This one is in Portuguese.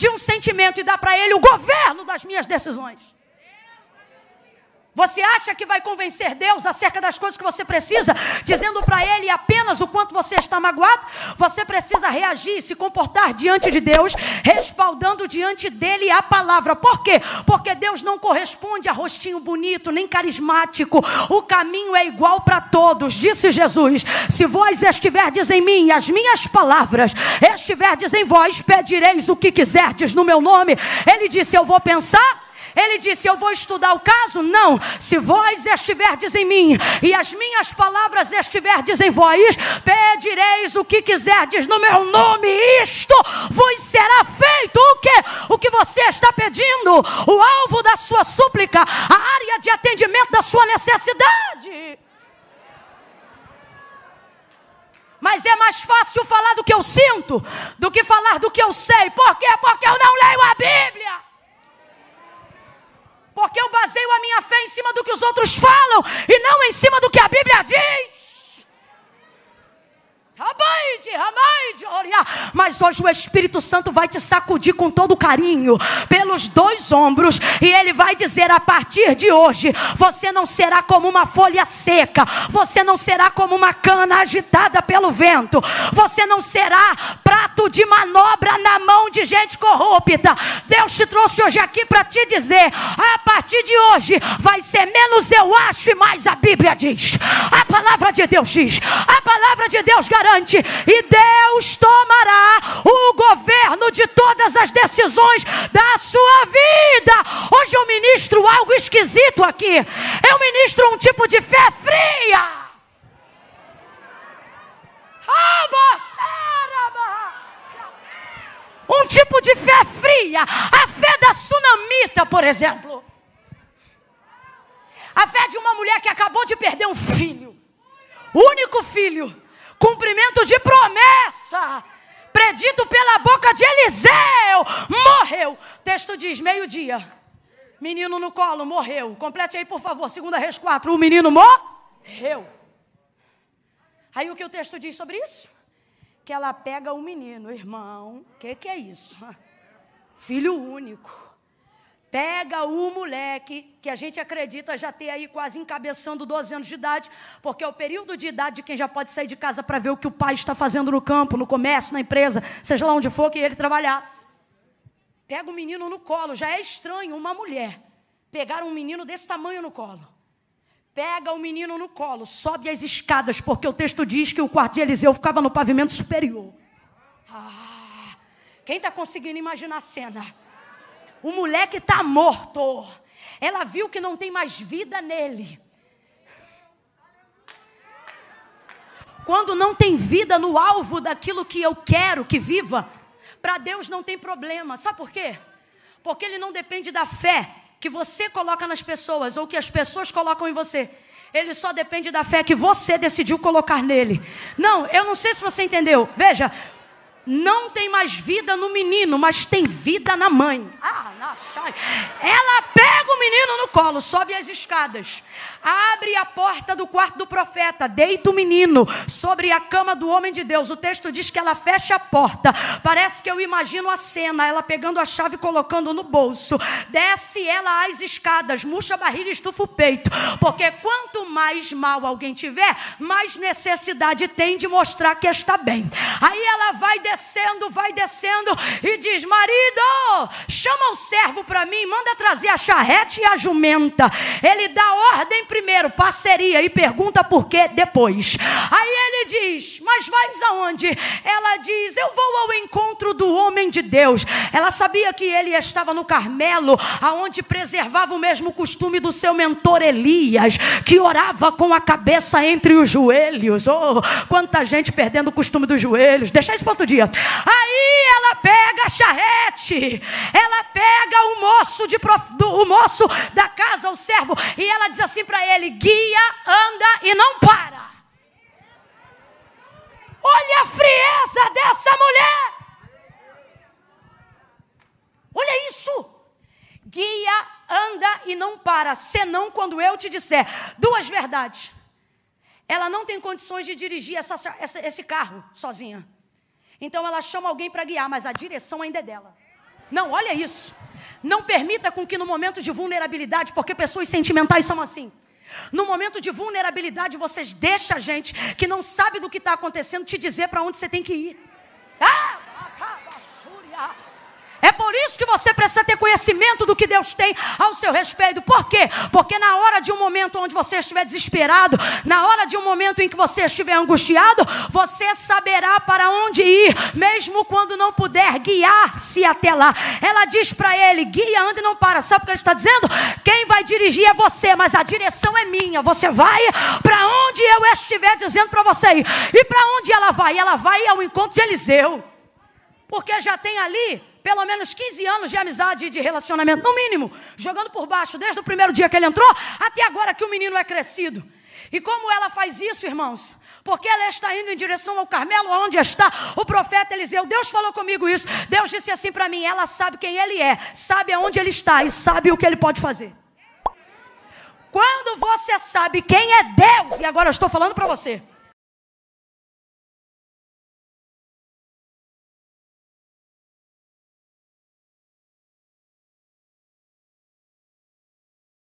de um sentimento e dar para ele o governo das minhas decisões. Você acha que vai convencer Deus acerca das coisas que você precisa, dizendo para Ele apenas o quanto você está magoado? Você precisa reagir e se comportar diante de Deus, respaldando diante dele a palavra. Por quê? Porque Deus não corresponde a rostinho bonito, nem carismático. O caminho é igual para todos, disse Jesus. Se vós estiverdes em mim e as minhas palavras estiverdes em vós, pedireis o que quiserdes no meu nome. Ele disse: Eu vou pensar ele disse: Eu vou estudar o caso? Não. Se vós estiverdes em mim e as minhas palavras estiverdes em vós, pedireis o que quiserdes no meu nome, isto vos será feito. O que? O que você está pedindo, o alvo da sua súplica, a área de atendimento da sua necessidade. Mas é mais fácil falar do que eu sinto do que falar do que eu sei. Por quê? Porque eu não leio a Bíblia porque eu baseio a minha fé em cima do que os outros falam e não em cima do que a Bíblia diz. Mas hoje o Espírito Santo vai te sacudir com todo carinho pelos dois ombros e ele vai dizer: a partir de hoje, você não será como uma folha seca, você não será como uma cana agitada pelo vento, você não será prato de manobra na mão de gente corrupta. Deus te trouxe hoje aqui para te dizer: a partir de hoje vai ser menos eu acho e mais a Bíblia diz. A palavra de Deus diz, a palavra de Deus garante e Deus tomará o governo de todas as decisões da sua vida. Hoje eu ministro algo esquisito aqui. Eu ministro um tipo de fé fria. Um tipo de fé fria, a fé da tsunamita, por exemplo. A fé de uma mulher que acabou de perder um filho, único filho, cumprimento de promessa, predito pela boca de Eliseu, morreu. O texto diz: meio-dia, menino no colo, morreu. Complete aí, por favor, segunda Reis 4, o menino morreu. Aí o que o texto diz sobre isso? Que ela pega o menino, irmão, o que, que é isso? Filho único Pega o moleque, que a gente acredita já ter aí quase encabeçando 12 anos de idade, porque é o período de idade de quem já pode sair de casa para ver o que o pai está fazendo no campo, no comércio, na empresa, seja lá onde for que ele trabalhasse. Pega o menino no colo, já é estranho uma mulher pegar um menino desse tamanho no colo. Pega o menino no colo, sobe as escadas, porque o texto diz que o quarto de Eliseu ficava no pavimento superior. Ah, quem está conseguindo imaginar a cena? O moleque está morto. Ela viu que não tem mais vida nele. Quando não tem vida no alvo daquilo que eu quero que viva, para Deus não tem problema. Sabe por quê? Porque Ele não depende da fé que você coloca nas pessoas ou que as pessoas colocam em você. Ele só depende da fé que você decidiu colocar nele. Não, eu não sei se você entendeu. Veja, não tem mais vida no menino, mas tem vida na mãe. Ah, na Ela pega colo, sobe as escadas, abre a porta do quarto do profeta, deita o menino sobre a cama do homem de Deus. O texto diz que ela fecha a porta. Parece que eu imagino a cena, ela pegando a chave e colocando no bolso. Desce ela as escadas, murcha a barriga e estufa o peito. Porque quanto mais mal alguém tiver, mais necessidade tem de mostrar que está bem. Aí ela vai descendo, vai descendo e diz: Marido, chama o servo para mim, manda trazer a charrete e a jumenta. Ele dá ordem primeiro, parceria, e pergunta por quê depois. Diz: Mas vais aonde? Ela diz: Eu vou ao encontro do homem de Deus. Ela sabia que ele estava no Carmelo, aonde preservava o mesmo costume do seu mentor Elias, que orava com a cabeça entre os joelhos. Oh, quanta gente perdendo o costume dos joelhos. Deixa isso para outro dia dia. Aí ela pega a charrete, ela pega o moço, de prof, do, o moço da casa, o servo, e ela diz assim para ele: guia, anda e não para. Olha a frieza dessa mulher. Olha isso. Guia, anda e não para, senão quando eu te disser duas verdades. Ela não tem condições de dirigir essa, essa, esse carro sozinha. Então ela chama alguém para guiar, mas a direção ainda é dela. Não, olha isso. Não permita com que no momento de vulnerabilidade, porque pessoas sentimentais são assim. No momento de vulnerabilidade, vocês deixam a gente que não sabe do que está acontecendo te dizer para onde você tem que ir. Por isso que você precisa ter conhecimento do que Deus tem ao seu respeito. Por quê? Porque na hora de um momento onde você estiver desesperado, na hora de um momento em que você estiver angustiado, você saberá para onde ir, mesmo quando não puder guiar-se até lá. Ela diz para ele: guia, anda e não para. Sabe o que ele está dizendo? Quem vai dirigir é você, mas a direção é minha. Você vai para onde eu estiver dizendo para você ir. E para onde ela vai? Ela vai ao encontro de Eliseu. Porque já tem ali pelo menos 15 anos de amizade e de relacionamento, no mínimo, jogando por baixo, desde o primeiro dia que ele entrou, até agora que o menino é crescido. E como ela faz isso, irmãos? Porque ela está indo em direção ao Carmelo, onde está o profeta Eliseu. Deus falou comigo isso. Deus disse assim para mim: ela sabe quem ele é, sabe aonde ele está e sabe o que ele pode fazer. Quando você sabe quem é Deus, e agora eu estou falando para você,